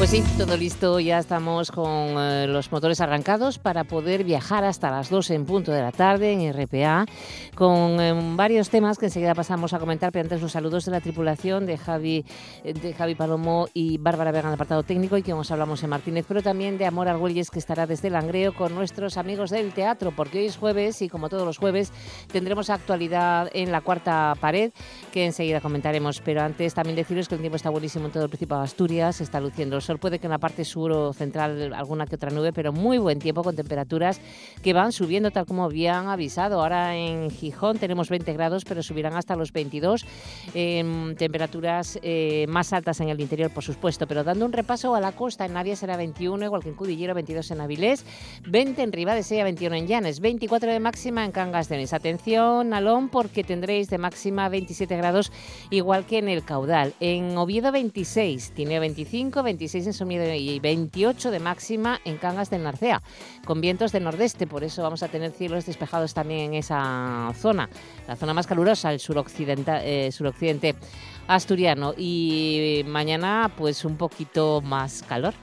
Pues sí, todo listo, ya estamos con eh, los motores arrancados para poder viajar hasta las 2 en punto de la tarde en RPA, con eh, varios temas que enseguida pasamos a comentar, pero antes los saludos de la tripulación de Javi, eh, de Javi Palomo y Bárbara Vega en el apartado técnico y que nos hablamos en Martínez, pero también de Amor Argüelles que estará desde Langreo con nuestros amigos del teatro, porque hoy es jueves y como todos los jueves tendremos actualidad en la cuarta pared que enseguida comentaremos, pero antes también deciros que el tiempo está buenísimo en todo el Principado de Asturias, está luciendo el puede que en la parte sur o central alguna que otra nube, pero muy buen tiempo con temperaturas que van subiendo tal como habían avisado. Ahora en Gijón tenemos 20 grados, pero subirán hasta los 22. temperaturas eh, más altas en el interior, por supuesto, pero dando un repaso a la costa, en Navia será 21, igual que en Cudillero, 22 en Avilés, 20 en Ribadesella, 21 en Llanes, 24 de máxima en Cangas de Onís. Atención, Alón, porque tendréis de máxima 27 grados, igual que en el Caudal. En Oviedo 26, tiene 25, 26 en Somiedo y 28 de máxima en Cangas del Narcea, con vientos de nordeste, por eso vamos a tener cielos despejados también en esa zona, la zona más calurosa, el eh, suroccidente asturiano y mañana pues un poquito más calor,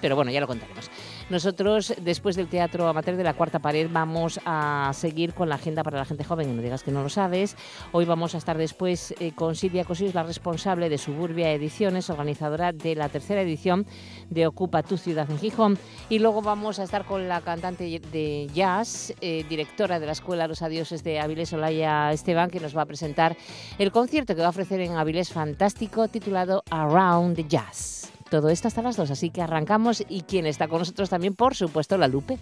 pero bueno, ya lo contaremos. Nosotros, después del Teatro Amateur de la Cuarta Pared, vamos a seguir con la agenda para la gente joven, no digas que no lo sabes. Hoy vamos a estar después eh, con Silvia Cosís, la responsable de Suburbia Ediciones, organizadora de la tercera edición de Ocupa tu ciudad en Gijón. Y luego vamos a estar con la cantante de jazz, eh, directora de la Escuela Los Adioses de Avilés, Olaya Esteban, que nos va a presentar el concierto que va a ofrecer en Avilés Fantástico titulado Around the Jazz. Todo esto hasta las dos, así que arrancamos y quien está con nosotros también, por supuesto, la Lupe.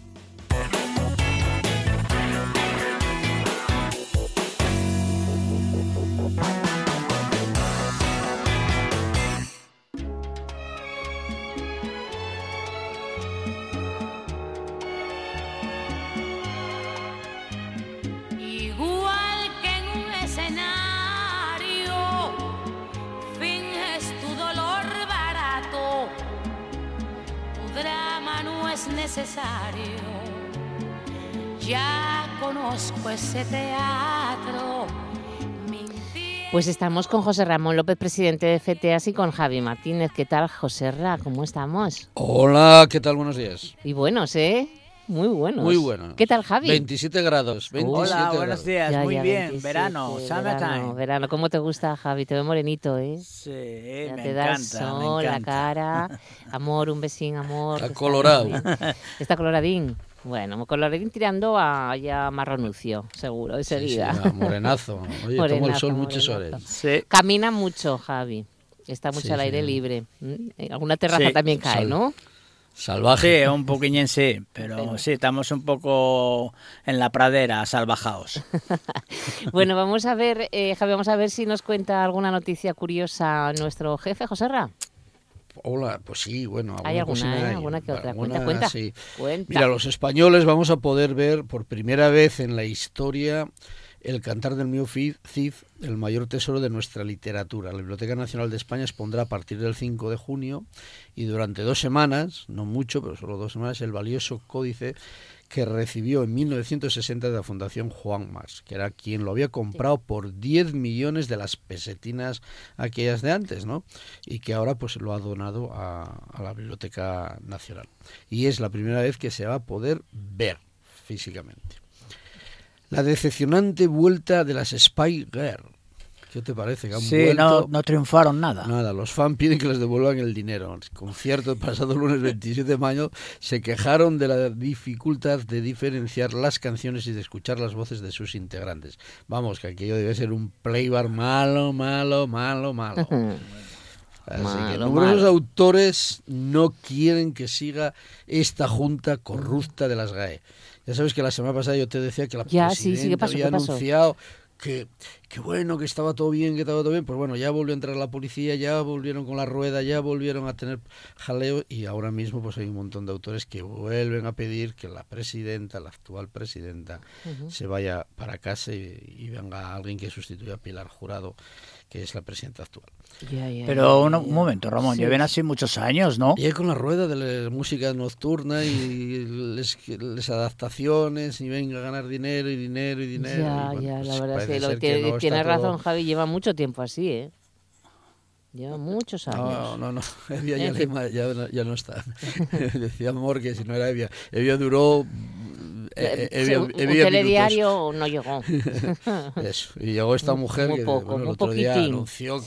Pues estamos con José Ramón López, presidente de FTAS, y con Javi Martínez. ¿Qué tal, José Ra? ¿Cómo estamos? Hola, ¿qué tal? Buenos días. Y buenos, ¿eh? Muy buenos. Muy buenos. ¿Qué tal, Javi? 27 grados. 27 Hola, buenos días. Muy bien. verano, verano, verano. ¿Cómo te gusta, Javi? Te veo morenito, ¿eh? Sí, me te da el sol, la cara. Amor, un besín, amor. Está colorado. Está coloradín. Bueno, coloradín tirando a ya marronucio, seguro, ese día. Sí, morenazo. Oye, toma el sol muchas horas. Sí. Camina mucho, Javi. Está mucho al aire libre. ¿Mm? Alguna terraza también cae, ¿no? Salvaje. Sí, un poquillo sí, pero sí, estamos un poco en la pradera, salvajados. bueno, vamos a ver, eh, Javi, vamos a ver si nos cuenta alguna noticia curiosa nuestro jefe, José Ra. Hola, pues sí, bueno. ¿Hay alguna, eh? alguna que otra? cuenta, cuenta. Sí. Mira, los españoles vamos a poder ver por primera vez en la historia el Cantar del Mío Cid, el mayor tesoro de nuestra literatura. La Biblioteca Nacional de España expondrá a partir del 5 de junio y durante dos semanas, no mucho, pero solo dos semanas, el valioso códice que recibió en 1960 de la Fundación Juan Mas, que era quien lo había comprado por 10 millones de las pesetinas aquellas de antes, ¿no? Y que ahora pues lo ha donado a, a la Biblioteca Nacional. Y es la primera vez que se va a poder ver físicamente. La decepcionante vuelta de las Spy Girl. ¿Qué te parece? Que sí, no, no, triunfaron nada. Nada, los fans piden que les devuelvan el dinero. El concierto pasado lunes 27 de mayo se quejaron de la dificultad de diferenciar las canciones y de escuchar las voces de sus integrantes. Vamos, que aquello debe ser un playbar malo, malo, malo, malo. Así que numerosos autores no quieren que siga esta junta corrupta de las GAE. Ya sabes que la semana pasada yo te decía que la presidenta había anunciado que, qué bueno, que estaba todo bien, que estaba todo bien. Pues bueno, ya volvió a entrar la policía, ya volvieron con la rueda, ya volvieron a tener jaleo y ahora mismo pues hay un montón de autores que vuelven a pedir que la presidenta, la actual presidenta, se vaya para casa y, y venga alguien que sustituya a Pilar Jurado, que es la presidenta actual. Pero un, momento, Ramón, Sí. lleven así muchos años, ¿no? Y con la rueda de la música nocturna y les, les adaptaciones y venga a ganar dinero y dinero y dinero. Ya, ya, pues la verdad es que lo que no está tiene todo- razón Javi, lleva mucho tiempo así, ¿eh? Lleva muchos años. no, no, Evia ya, no- fin. ya no- ya no está. Decía Amor que si no era Evia. Evia duró... eh, eh, Sí, Evia- un, Evia telediario no llegó. Eso. Y llegó esta mujer muy que poco, bueno, el otro día poquitín. anunció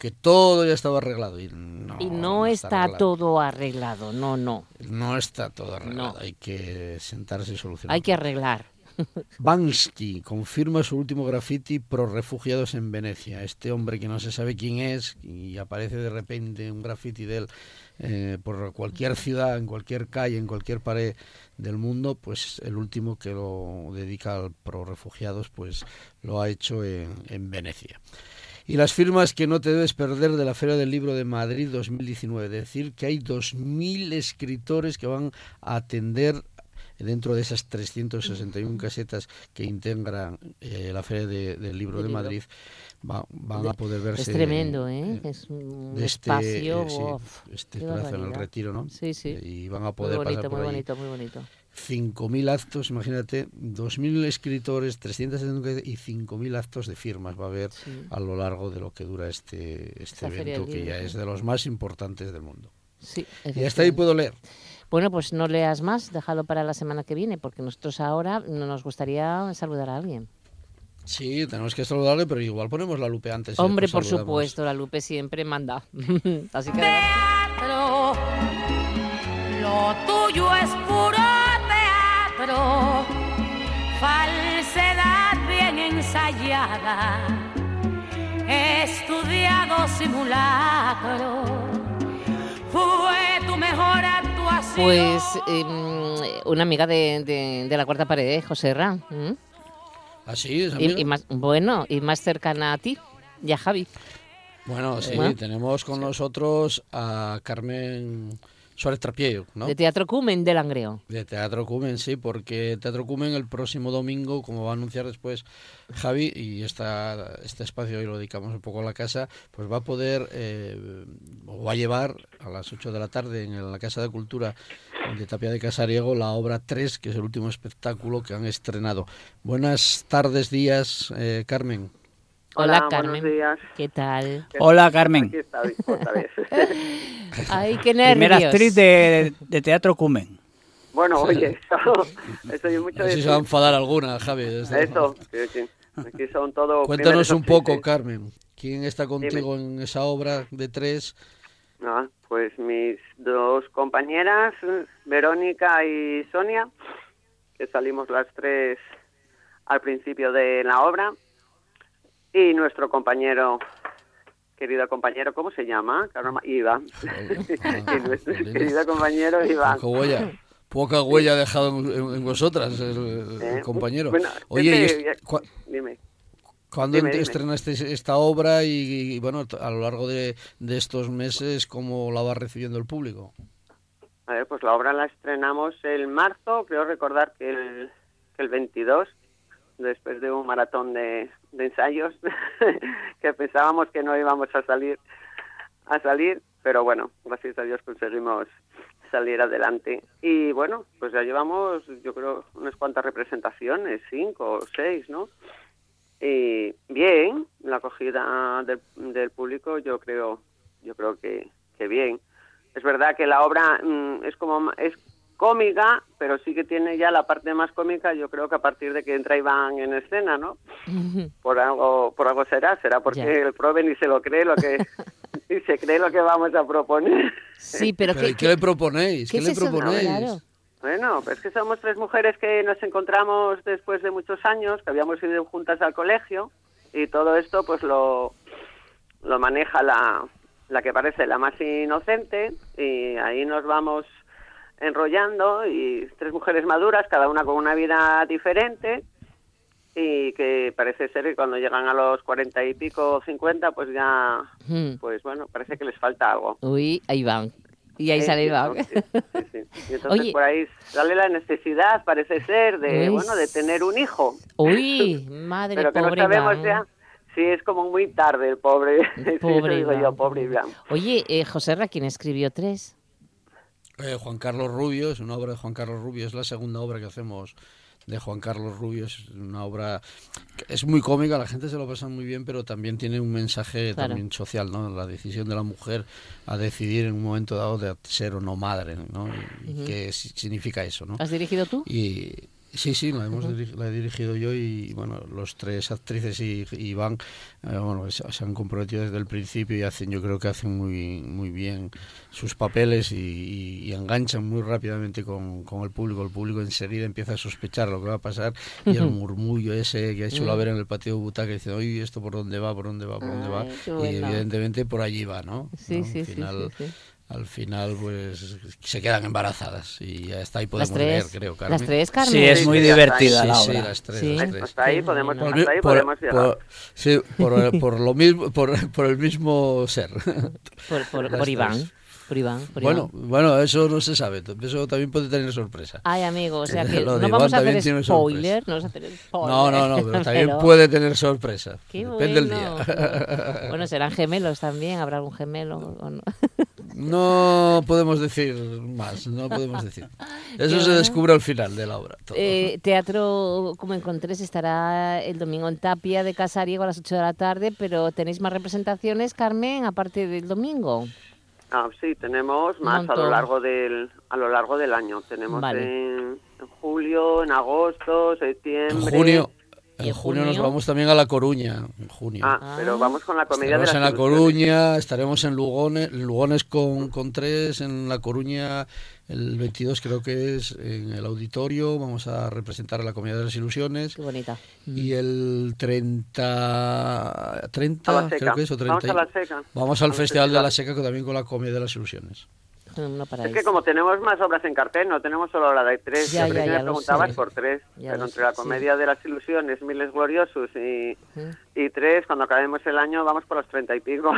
que todo ya estaba arreglado. Y no, y no, está, arreglado. todo arreglado, no, no. No está todo arreglado. No. Hay que sentarse y solucionar. Hay que arreglar. Bansky confirma su último graffiti pro refugiados en Venecia. Este hombre que no se sabe quién es y aparece de repente un graffiti de él eh, por cualquier ciudad, en cualquier calle, en cualquier pared del mundo, pues el último que lo dedica al pro refugiados, pues lo ha hecho en, en Venecia. Y las firmas que no te debes perder de la Feria del Libro de Madrid 2019. Decir que hay 2.000 escritores que van a atender dentro de esas 361 casetas que integran eh, la Feria de- del Libro de libro. Madrid, va- van a poder verse... Es tremendo, ¿eh? eh, Es un de este, espacio. eh, sí, este espacio en el retiro, ¿no? Sí, sí. Y van a Muy poder bonito, pasar por muy ahí. bonito, muy bonito. 5.000 actos, imagínate, 2.000 escritores, 360 y 5.000 actos de firmas va a haber Sí. a lo largo de lo que dura este, este Esta evento, que ya es de los más importantes del mundo. Sí, Y hasta ahí puedo leer. Bueno, pues no leas más, déjalo para la semana que viene, porque nosotros ahora no nos gustaría saludar a alguien. Sí, tenemos que saludarle, pero igual ponemos la lupe antes. y Hombre, por saludamos. supuesto, la Lupe siempre manda. Así que teatro. Lo tuyo es puro teatro, falsedad bien ensayada, estudiado simulacro. Fue tu mejor. Pues em, una amiga de, de- de la cuarta pared. José Ra. ¿m? ¿Ah, sí? ¿Es Y, y más, bueno, y más cercana a ti y a Javi. Bueno, sí, tenemos con nosotros a Carmen Suárez Trapiello, ¿no? De Teatro Cumen de Langreo. De Teatro Cumen, sí, porque Teatro Cumen el próximo domingo, como va a anunciar después Javi, y esta, este espacio hoy lo dedicamos un poco a la casa, pues va a poder, eh, o va a llevar a las 8 de la tarde en la Casa de Cultura de Tapia de Casariego la obra 3, que es el último espectáculo que han estrenado. Buenas tardes, días, eh, Carmen. Hola, Hola, Carmen. buenos días. ¿Qué tal? Hola, Carmen. Aquí está otra vez. Ay, qué nervios. Primera actriz de, de Teatro Cumen. bueno, oye, eso, eso yo mucho si se va a enfadar alguna, Javi. desde- Eso, que- que aquí son todo Cuéntanos un poco. Carmen. ¿Quién está contigo en esa obra de tres? Ah, pues mis dos compañeras, Verónica y Sonia, que salimos las tres al principio de la obra, y nuestro compañero, querido compañero, ¿cómo se llama? Iván. y nuestro Jolines. querido compañero Iván. Poca huella, poca huella ha dejado en, vosotras el, el Eh, compañero. bueno, Oye, ¿y este, es- cua- Dime. ¿cuándo dime, estrenaste esta obra y, y, bueno, a lo largo de, de estos meses, cómo la va recibiendo el público? A ver, pues la obra la estrenamos el marzo, creo recordar que el, que el 22, después de un maratón de, ensayos, que pensábamos que no íbamos a salir, a salir, pero bueno, gracias a Dios conseguimos salir adelante. Y bueno, pues ya llevamos, yo creo, unas cuantas representaciones, cinco o seis, ¿no? Y bien, la acogida del, del público, yo creo, yo creo que, que bien. Es verdad que la obra mm, es como es cómica, pero sí que tiene ya la parte más cómica. Yo creo que a partir de que entra Iván en escena, ¿no? Por algo, por algo será, será porque Ya. el prove ni se lo cree lo que ni se cree lo que vamos a proponer. Sí, pero, Pero, ¿qué, ¿y ¿qué, le proponéis? qué ¿Qué, es le proponéis? Claro. Bueno, pues que somos tres mujeres que nos encontramos después de muchos años, que habíamos ido juntas al colegio y todo esto pues lo, lo maneja la, la que parece la más inocente y ahí nos vamos enrollando y tres mujeres maduras, cada una con una vida diferente y que parece ser que cuando llegan a los cuarenta y pico, cincuenta, pues ya, Mm. pues bueno, parece que les falta algo. Uy, ahí van. Y ahí Eh, sale sí, Iván. ¿no? Sí, sí, sí. Y entonces Oye. por ahí sale la necesidad, parece ser, de Uy, bueno, de tener un hijo. Uy, madre Pero que no pobre sabemos Iván. ya si es como muy tarde el pobre. Sí, Pobre digo Iván. yo, pobre Iván. Oye, eh, José Ra, ¿quién escribió tres? Eh, Juan Carlos Rubio, es una obra de Juan Carlos Rubio, es la segunda obra que hacemos de Juan Carlos Rubio, es una obra que es muy cómica, la gente se lo pasa muy bien, pero también tiene un mensaje Claro. también social, ¿no? La decisión de la mujer a decidir en un momento dado de ser o no madre, ¿no? Qué si- significa eso, ¿no? ¿Has dirigido tú? Y sí, sí, la, hemos diri- la he dirigido yo y bueno, los tres actrices y, y Iván eh, bueno, se, se han comprometido desde el principio y hacen, yo creo que hacen muy, muy bien sus papeles y, y- y enganchan muy rápidamente con, con el público. El público enseguida empieza a sospechar lo que va a pasar y el murmullo ese que ha hecho la ver en el patio de butaca dice, oye, ¿esto por dónde va? ¿Por dónde va? ¿Por dónde va? Ay, Y bueno. evidentemente por allí va, ¿no? Sí, ¿No? sí, Al sí, final, sí, sí. Al final, pues se quedan embarazadas y ya está ahí podemos Las tres. leer, creo, Carmen. Las tres, Carmen. Sí, es Sí, muy sí, divertida Sí, la sí, obra. las tres, Sí. las tres. Hasta ahí podemos. Por, hasta ahí por- podemos llegar. por- sí, por, por lo mismo, por, por el mismo ser. Por, por, Las por Iván. Por Iván. por Bueno, Iván. bueno, eso no se sabe. Eso también puede tener sorpresa. Ay, amigo, o sea que no vamos hacer spoiler. No, vamos a hacer spoiler. No, no, no, pero también Pero- puede tener sorpresa. Qué Depende del bueno. día. Bueno, serán gemelos también. ¿Habrá algún gemelo o no? No podemos decir más, no podemos decir. Eso se descubre al final de la obra. todo. Eh, teatro como encontrés estará el domingo en Tapia de Casariego a las 8 de la tarde, pero ¿tenéis más representaciones, Carmen, aparte del domingo? Ah, sí, tenemos más a lo largo del a lo largo del año. Tenemos Vale. en, en julio, en agosto, en septiembre. junio, ¿Y en junio nos junio? vamos también a La Coruña. En junio. Ah, Ah. pero vamos con la comedia de Estaremos las en La ilusiones. Coruña, estaremos en Lugones, Lugones con, con tres, en La Coruña el 22 creo que es en el auditorio, vamos a representar la Comedia de las Ilusiones. Qué bonita. Y el 30, 30 A la seca. creo que es, o 30. Vamos a la seca. Vamos al Al Festival de la Seca que también con la Comedia de las Ilusiones. Es que como tenemos más obras en cartel, no tenemos solo la de tres. Ya, Siempre ya, me preguntabas sé. por tres. Ya pero entre sé, la sí. comedia de las ilusiones, Miles Gloriosos y, y tres, cuando acabemos el año vamos por los treinta y pico.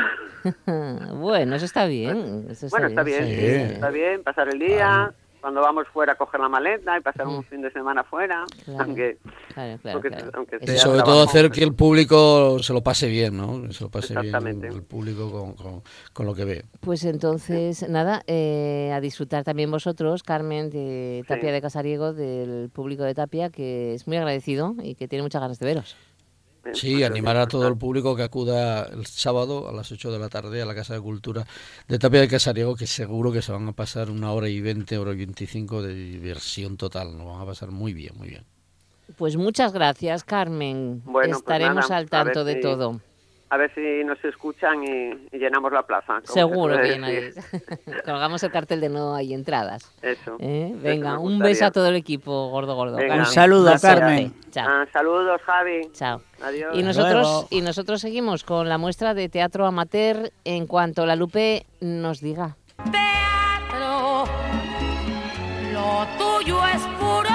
bueno, eso está bien. eso bueno, está bien, sí. sí, está bien, pasar el día, cuando vamos fuera a coger la maleta y pasar un fin de semana fuera, Claro. aunque Claro, claro, Porque- aunque sea sobre trabajo, todo hacer que el público se lo pase bien, ¿no? Se lo pase bien Exactamente. el público con, con- con lo que ve. Pues entonces, nada, eh, a disfrutar también vosotros, Carmen de Tapia Sí. de Casariego, del público de Tapia, que es muy agradecido y que tiene muchas ganas de veros. Sí, animar a todo el público que acuda el sábado a las 8 de la tarde a la Casa de Cultura de Tapia de Casariego, que seguro que se van a pasar una hora y 20, hora y 25 de diversión total. Nos van a pasar muy bien, muy bien. Pues muchas gracias, Carmen. Bueno, pues Estaremos nada, al tanto de todo. A ver si nos escuchan y, y llenamos la plaza. Seguro que nadie. Colgamos el cartel de no hay entradas. Eso. ¿eh? Venga, un beso a todo el equipo, gordo, gordo. Venga. Carmen. Un saludo, Suerte. Carmen. Chao. Ah, saludos, Javi. Chao. Adiós. Y nosotros, luego. y nosotros seguimos con la muestra de teatro amateur en cuanto la Lupe nos diga. teatro. Lo tuyo es puro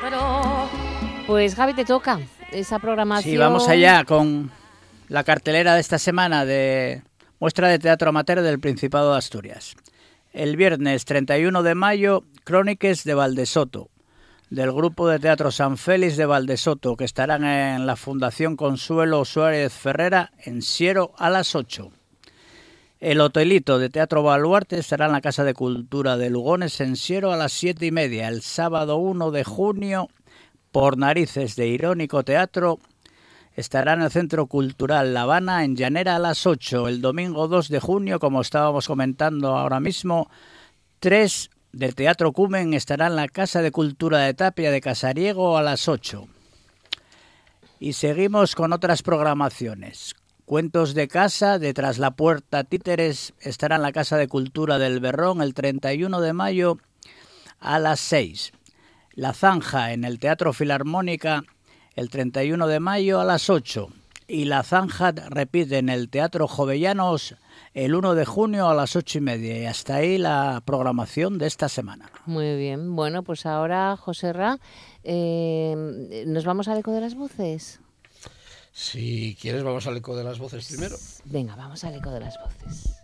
teatro. Pues Javi, te toca esa programación. Sí, vamos allá con la cartelera de esta semana de muestra de teatro amateur del Principado de Asturias. El viernes 31 de mayo, Cróniques de Valdesoto, del grupo de teatro San Félix de Valdesoto, que estarán en la Fundación Consuelo Suárez Ferrera en Siero a las 8. El Hotelito de Teatro Baluarte estará en la Casa de Cultura de Lugones en Siero a las siete y media, el sábado 1 de junio, por Narices de Irónico Teatro, estará en el Centro Cultural La Habana en Llanera a las 8, el domingo 2 de junio, como estábamos comentando ahora mismo, 3 de Teatro Cumen estará en la Casa de Cultura de Tapia de Casariego a las 8. Y seguimos con otras programaciones. Cuentos de casa, de Tras la Puerta Títeres, estará en la Casa de Cultura del Berrón el 31 de mayo a las 6. La Zanja en el Teatro Filarmónica el 31 de mayo a las 8. y La Zanja repite en el Teatro Jovellanos el 1 de junio a las ocho y media. Y hasta ahí la programación de esta semana. Muy bien. Bueno, pues ahora, José Ra, eh, ¿nos vamos al eco de las voces? Si quieres, vamos al eco de las voces primero. Venga, vamos al eco de las voces.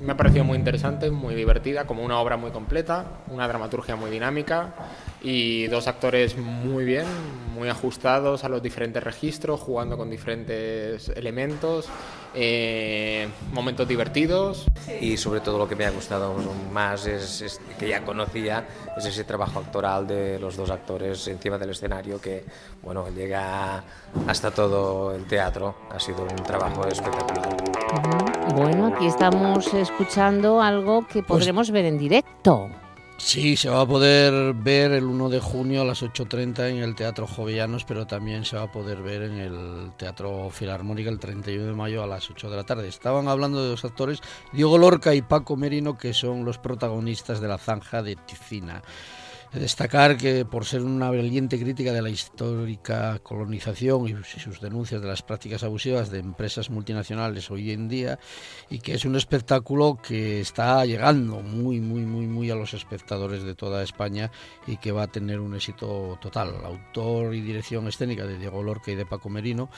Me ha parecido muy interesante, muy divertida, como una obra muy completa, una dramaturgia muy dinámica y dos actores muy bien, muy ajustados a los diferentes registros, jugando con diferentes elementos, eh, momentos divertidos. Y sobre todo lo que me ha gustado más es, es, que ya conocía es ese trabajo actoral de los dos actores encima del escenario que bueno llega hasta todo el teatro. Ha sido un trabajo espectacular. Bueno, aquí estamos escuchando algo que podremos pues, ver en directo. Sí, se va a poder ver el 1 de junio a las 8.30 en el Teatro Jovellanos, pero también se va a poder ver en el Teatro Filarmónica el 31 de mayo a las 8 de la tarde. Estaban hablando de dos actores, Diego Lorca y Paco Merino, que son los protagonistas de La Zanja de Ticina. Destacar que por ser una valiente crítica de la histórica colonización y sus denuncias de las prácticas abusivas de empresas multinacionales hoy en día y que es un espectáculo que está llegando muy muy muy muy a los espectadores de toda España y que va a tener un éxito total. Autor y dirección escénica de Diego Lorca y de Paco Merino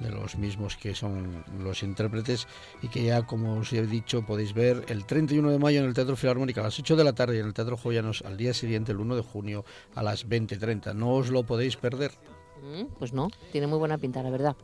de los mismos que son los intérpretes y que ya, como os he dicho, podéis ver el 31 de mayo en el Teatro Filarmónica a las 8 de la tarde y en el Teatro Joyanos al día siguiente, el 1 de junio, a las 20.30. No os lo podéis perder. Mm, pues no, tiene muy buena pinta, la verdad.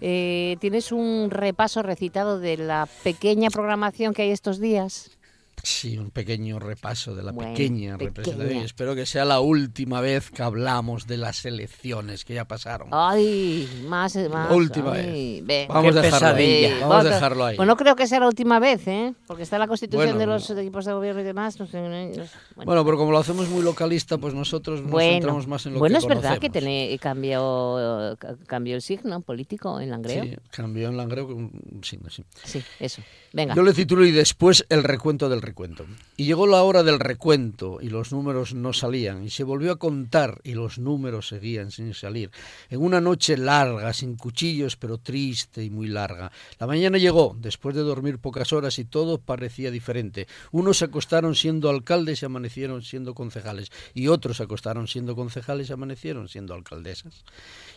Eh, ¿Tienes un repaso recitado de la pequeña programación que hay estos días? Sí, un pequeño repaso de la pequeña, representación. Espero que sea la última vez que hablamos de las elecciones que ya pasaron. Ay, más, más. última vez. Vamos, a dejarlo ahí. Vamos a dejarlo ahí. Pues no creo que sea la última vez, ¿eh? Porque está la constitución de los equipos de gobierno y demás. bueno. pero como lo hacemos muy localista, pues nosotros nos centramos más en lo bueno, que Bueno, es verdad que tiene, cambió, cambió el signo político en Langreo. Sí, cambió en Langreo un signo, sí. Sí, eso. Venga. Yo le titulo y después el recuento del recuento. Y llegó la hora del recuento y los números no salían, y se volvió a contar y los números seguían sin salir. En una noche larga, sin cuchillos, pero triste y muy larga. La mañana llegó, después de dormir pocas horas, y todo parecía diferente. Unos se acostaron siendo alcaldes y amanecieron siendo concejales, y otros se acostaron siendo concejales y amanecieron siendo alcaldesas.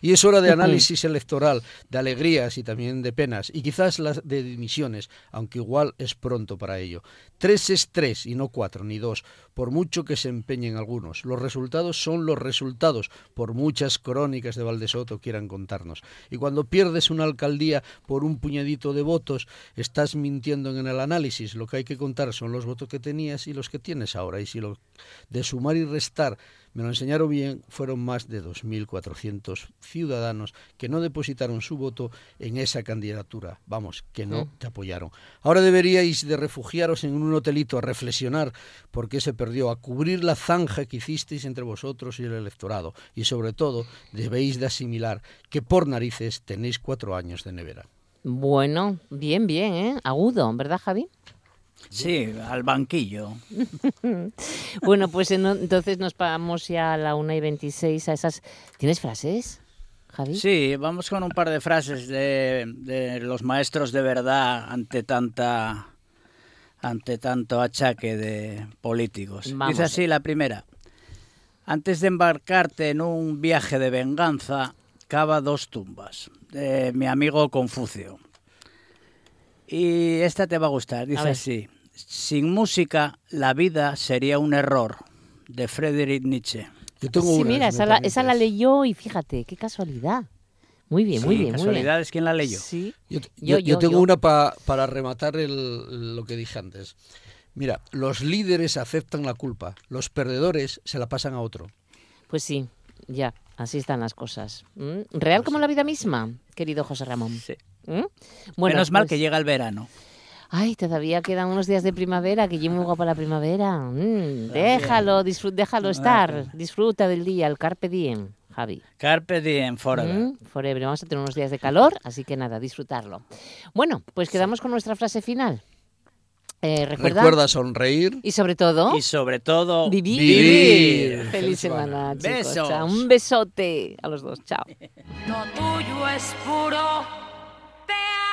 Y es hora de análisis electoral, de alegrías y también de penas, y quizás las de dimisiones, aunque igual es pronto para ello. Tres es tres y no cuatro ni dos, por mucho que se empeñen algunos. Los resultados son los resultados, por muchas crónicas de Valdesoto quieran contarnos. Y cuando pierdes una alcaldía por un puñadito de votos, estás mintiendo en el análisis. Lo que hay que contar son los votos que tenías y los que tienes ahora. Y si lo de sumar y restar me lo enseñaron bien, fueron más de 2.400 ciudadanos que no depositaron su voto en esa candidatura, vamos, que no te apoyaron. Ahora deberíais de refugiaros en un hotelito a reflexionar por qué se perdió, a cubrir la zanja que hicisteis entre vosotros y el electorado, y sobre todo debéis de asimilar que por narices tenéis cuatro años de nevera. Bueno, bien, bien, ¿eh? Agudo, ¿verdad, Javi? Sí, al banquillo. bueno, pues entonces nos vamos ya a la 1 y 26 a esas... ¿Tienes frases? Javi? Sí, vamos con un par de frases de, de los maestros de verdad ante tanta ante tanto achaque de políticos. Dice así la primera. Antes de embarcarte en un viaje de venganza, cava dos tumbas. De mi amigo Confucio. Y esta te va a gustar. Dice así. Sin música, la vida sería un error. De Friedrich Nietzsche. sí, mira, esa, la, esa la leyó y fíjate, qué casualidad. Muy bien, muy bien. Casualidad es quien la leyó. Sí. Yo, yo, tengo una para rematar el, lo que dije antes. Mira, los líderes aceptan la culpa, los perdedores se la pasan a otro. Pues sí, ya, así están las cosas. ¿Mm? Real pues como la vida misma, querido José Ramón. Sí. ¿Mm? Bueno, Menos mal pues que llega el verano. Ay, todavía quedan unos días de primavera, que yo muy guapa la primavera. Mm, déjalo, déjalo estar. Disfruta del día, el carpe diem. Javi. Carpe diem, forever. Mm, forever. Vamos a tener unos días de calor, así que nada, disfrutarlo. Bueno, pues quedamos con nuestra frase final. Eh, recuerda, Recuerda sonreír. y sobre todo Y sobre todo, vivir. Vivir. Feliz Feliz semana, chicos. Besos. Chao. Un besote a los dos. Chao. Lo tuyo es puro teatro.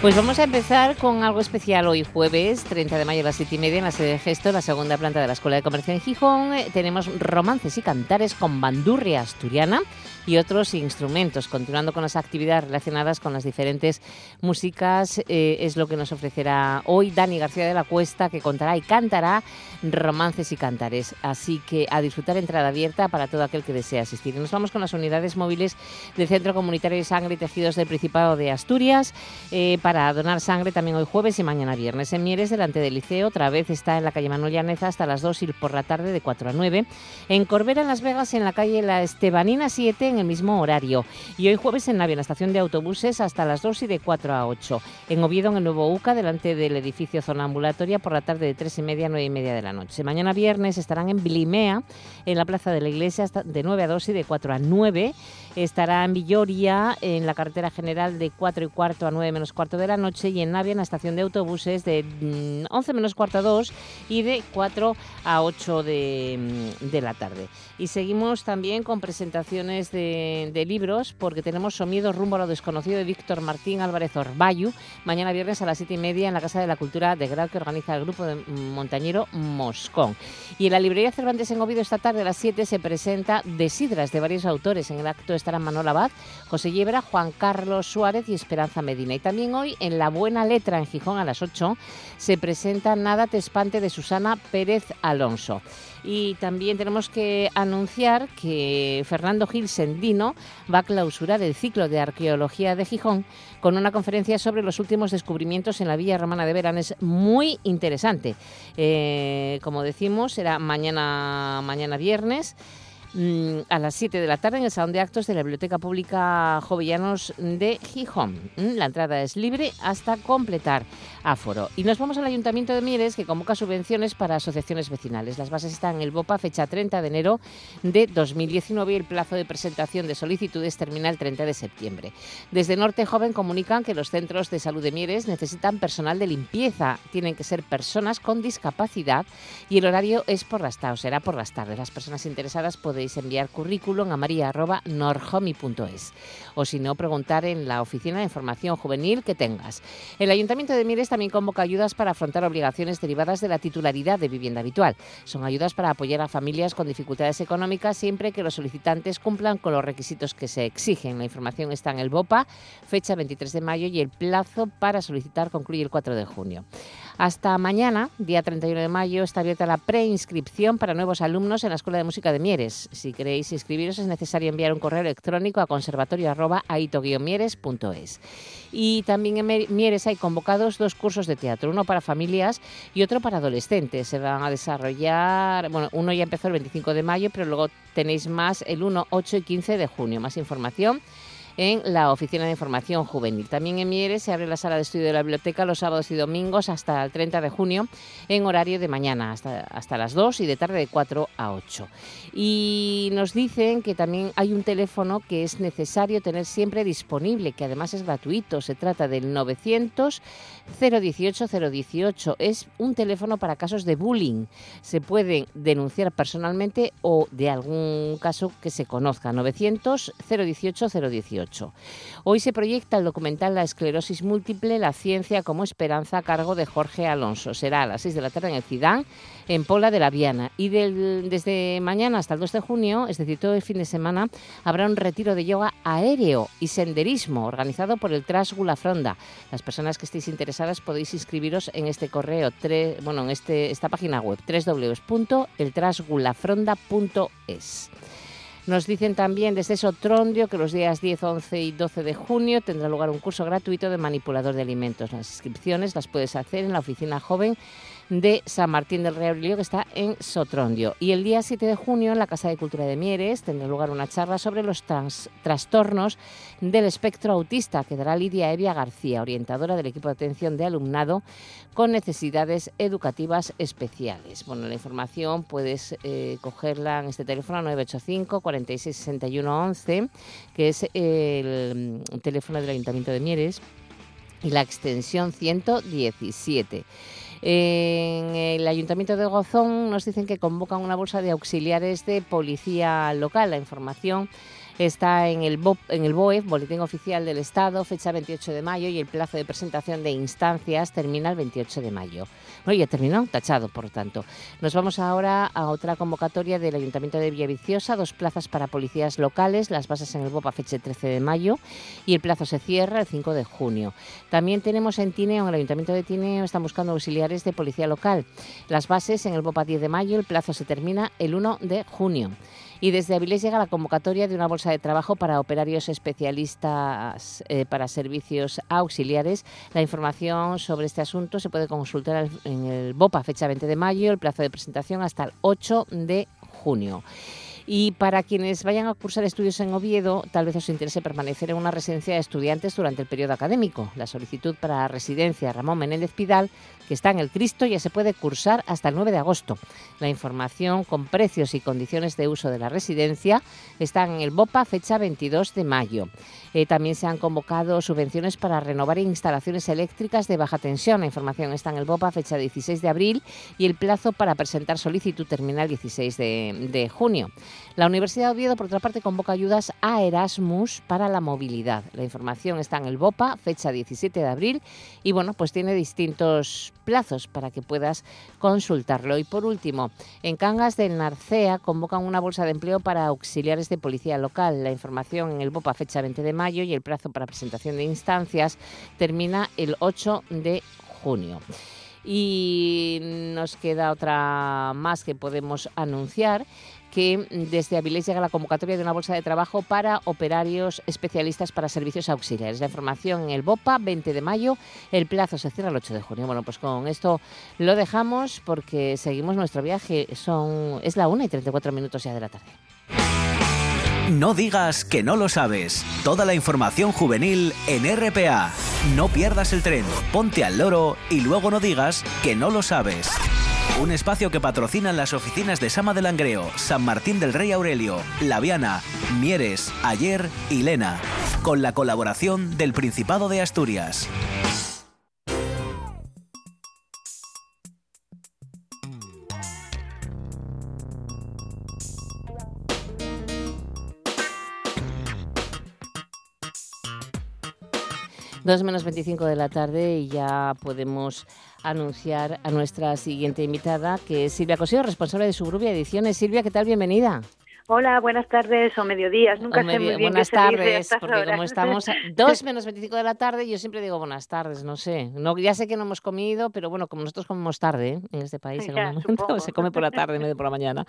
Pues vamos a empezar con algo especial hoy jueves, 30 de mayo a las 7 y media en la sede de Gesto, la segunda planta de la Escuela de Comercio en Gijón. Eh, Tenemos romances y cantares con bandurria asturiana y otros instrumentos, continuando con las actividades relacionadas con las diferentes músicas. eh, es lo que nos ofrecerá hoy Dani García de la Cuesta, que contará y cantará romances y cantares. Así que a disfrutar entrada abierta para todo aquel que desee asistir. Nos vamos con las unidades móviles del Centro Comunitario de Sangre y Tejidos del Principado de Asturias eh, para donar sangre también hoy jueves y mañana viernes. En Mieres, delante del liceo, otra vez está en la calle Manuel Llaneza hasta las 2 y por la tarde de 4 a 9. En Corbera, en Las Vegas, en la calle La Estebanina 7, en el mismo horario. Y hoy jueves en Navia, en la estación de autobuses, hasta las 2 y de 4 a 8. En Oviedo, en el nuevo UCA, delante del edificio zona ambulatoria, por la tarde de 3 y media a 9 y media de la noche. Mañana viernes estarán en Blimea, en la plaza de la iglesia, de 9 a 2 y de 4 a 9. Estará en Villoria, en la carretera general de 4 y cuarto a 9 menos cuarto de la noche. Y en Navia, en la estación de autobuses, de mm, 11 menos cuarto a 2 y de 4 a 8 de, mm, de la tarde. Y seguimos también con presentaciones de, libros, porque tenemos Somiedo rumbo a lo desconocido de Víctor Martín Álvarez Orbayu, mañana viernes a las 7 y media en la Casa de la Cultura de Grau que organiza el grupo de montañero Moscón. Y en la librería Cervantes en Oviedo esta tarde a las 7 se presenta De Sidras de varios autores. En el acto estarán Manuel Abad, José Yebra, Juan Carlos Suárez y Esperanza Medina. Y también hoy en La Buena Letra en Gijón a las 8 se presenta Nada te espante de Susana Pérez Alonso. Y también tenemos que anunciar que Fernando Gil Sendino va a clausurar el ciclo de arqueología de Gijón con una conferencia sobre los últimos descubrimientos en la Villa Romana de Verán. Es muy interesante. Eh, como decimos, será mañana, mañana viernes mm, a las 7 de la tarde en el Salón de Actos de la Biblioteca Pública Jovellanos de Gijón. Mm, La entrada es libre hasta completar aforo. Y nos vamos al Ayuntamiento de Mieres que convoca subvenciones para asociaciones vecinales. Las bases están en el BOPA, fecha 30 de enero de 2019 y el plazo de presentación de solicitudes termina el 30 de septiembre. Desde Norte Joven comunican que los centros de salud de Mieres necesitan personal de limpieza. Tienen que ser personas con discapacidad y el horario es por las tardes, será por las tardes. Las personas interesadas podéis enviar currículum a maria.norhomi.es o si no, preguntar en la oficina de información juvenil que tengas. El Ayuntamiento de Mieres también convoca ayudas para afrontar obligaciones derivadas de la titularidad de vivienda habitual. Son ayudas para apoyar a familias con dificultades económicas siempre que los solicitantes cumplan con los requisitos que se exigen. La información está en el BOPA, fecha 23 de mayo y el plazo para solicitar concluye el 4 de junio. Hasta mañana, día 31 de mayo, está abierta la preinscripción para nuevos alumnos en la Escuela de Música de Mieres. Si queréis inscribiros es necesario enviar un correo electrónico a conservatorio.aito-mieres.es. Y también en Mieres hay convocados dos cursos de teatro, uno para familias y otro para adolescentes. Se van a desarrollar, bueno, uno ya empezó el 25 de mayo, pero luego tenéis más el 1, 8 y 15 de junio. Más información en la Oficina de Información Juvenil. También en Mieres se abre la sala de estudio de la biblioteca los sábados y domingos hasta el 30 de junio en horario de mañana hasta, hasta las 2 y de tarde de 4 a 8. Y nos dicen que también hay un teléfono que es necesario tener siempre disponible, que además es gratuito. Se trata del 900 018 018. Es un teléfono para casos de bullying. Se pueden denunciar personalmente o de algún caso que se conozca. 900 018 018. Hoy se proyecta el documental La esclerosis múltiple, la ciencia como esperanza a cargo de Jorge Alonso. Será a las 6 de la tarde en el Cidán, en Pola de la Viana. Y desde mañana hasta el 2 de junio, es decir, todo el fin de semana, habrá un retiro de yoga aéreo y senderismo organizado por el Tras Gulafronda. Las personas que estéis interesadas podéis inscribiros en este correo, tre- bueno, en este, esta página web, www.eltrasgulafronda.es. Nos dicen también desde Sotrondio que los días 10, 11 y 12 de junio tendrá lugar un curso gratuito de manipulador de alimentos. Las inscripciones las puedes hacer en la oficina joven de San Martín del Rey Aurelio, que está en Sotrondio. Y el día 7 de junio, en la Casa de Cultura de Mieres, tendrá lugar una charla sobre los trastornos del espectro autista, que dará Lidia Evia García, orientadora del equipo de atención de alumnado con necesidades educativas especiales. Bueno, la información puedes eh, cogerla en este teléfono 985 46 61 11, que es el teléfono del Ayuntamiento de Mieres, y la extensión 117. En el Ayuntamiento de Gozón nos dicen que convocan una bolsa de auxiliares de policía local. La información está en el, en el BOEF, Boletín Oficial del Estado, fecha 28 de mayo y el plazo de presentación de instancias termina el 28 de mayo. Bueno, ya terminó, tachado, por tanto. Nos vamos ahora a otra convocatoria del Ayuntamiento de Villaviciosa, dos plazas para policías locales, las bases en el BOP a fecha 13 de mayo y el plazo se cierra el 5 de junio. También tenemos en Tineo, en el Ayuntamiento de Tineo, están buscando auxiliares de policía local. Las bases en el BOP a 10 de mayo, el plazo se termina el 1 de junio. Y desde Avilés llega la convocatoria de una bolsa de trabajo para operarios especialistas eh, para servicios auxiliares. La información sobre este asunto se puede consultar en el BOPA, fecha 20 de mayo, el plazo de presentación hasta el 8 de junio. Y para quienes vayan a cursar estudios en Oviedo, tal vez os interese permanecer en una residencia de estudiantes durante el periodo académico. La solicitud para residencia Ramón Menéndez Pidal que está en el Cristo ya se puede cursar hasta el 9 de agosto. La información con precios y condiciones de uso de la residencia está en el BOPA fecha 22 de mayo. Eh, también se han convocado subvenciones para renovar instalaciones eléctricas de baja tensión. La información está en el BOPA fecha 16 de abril y el plazo para presentar solicitud termina el 16 de, de junio. La Universidad de Oviedo, por otra parte, convoca ayudas a Erasmus para la movilidad. La información está en el BOPA, fecha 17 de abril, y bueno, pues tiene distintos plazos para que puedas consultarlo. Y por último, en Cangas del Narcea convocan una bolsa de empleo para auxiliares de policía local. La información en el BOPA fecha 20 de mayo y el plazo para presentación de instancias termina el 8 de junio. Y nos queda otra más que podemos anunciar que desde Avilés llega la convocatoria de una bolsa de trabajo para operarios especialistas para servicios auxiliares. La información en el BOPA, 20 de mayo, el plazo se cierra el 8 de junio. Bueno, pues con esto lo dejamos porque seguimos nuestro viaje. Son, es la 1 y 34 minutos ya de la tarde. No digas que no lo sabes. Toda la información juvenil en RPA. No pierdas el tren, ponte al loro y luego no digas que no lo sabes. Un espacio que patrocinan las oficinas de Sama del Langreo, San Martín del Rey Aurelio, Laviana, Mieres, Ayer y Lena, con la colaboración del Principado de Asturias. 2 menos 25 de la tarde y ya podemos anunciar a nuestra siguiente invitada, que es Silvia Cosío, responsable de Suburbia Ediciones. Silvia, ¿qué tal? Bienvenida. Hola, buenas tardes o mediodías. Nunca sé muy bien Buenas tardes, porque como estamos a 2 menos 25 de la tarde, yo siempre digo buenas tardes, no sé. No, ya sé que no hemos comido, pero bueno, como nosotros comemos tarde ¿eh? en este país, se come por la tarde, no por la mañana.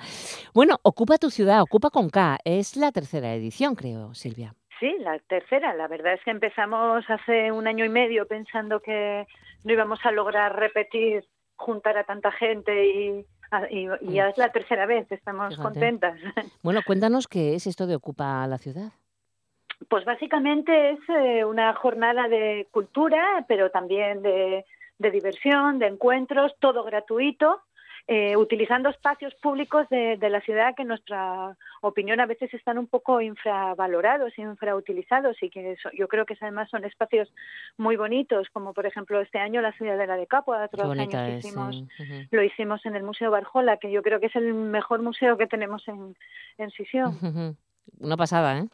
Bueno, Ocupa tu ciudad, Ocupa con K, es la tercera edición, creo, Silvia. Sí, la tercera. La verdad es que empezamos hace un año y medio pensando que no íbamos a lograr repetir, juntar a tanta gente y, ya es la tercera vez. Estamos contentas. Bueno, cuéntanos qué es esto de Ocupa la Ciudad. Pues básicamente es eh, una jornada de cultura, pero también de diversión, de encuentros, todo gratuito eh, utilizando espacios públicos de, la ciudad que en nuestra opinión a veces están un poco infravalorados, infrautilizados y que yo creo que además son espacios muy bonitos, como por ejemplo este año la ciudad de la de Capua, otros años hicimos, lo hicimos en el Museo Barjola, que yo creo que es el mejor museo que tenemos en, en Sisión. Una pasada, ¿eh?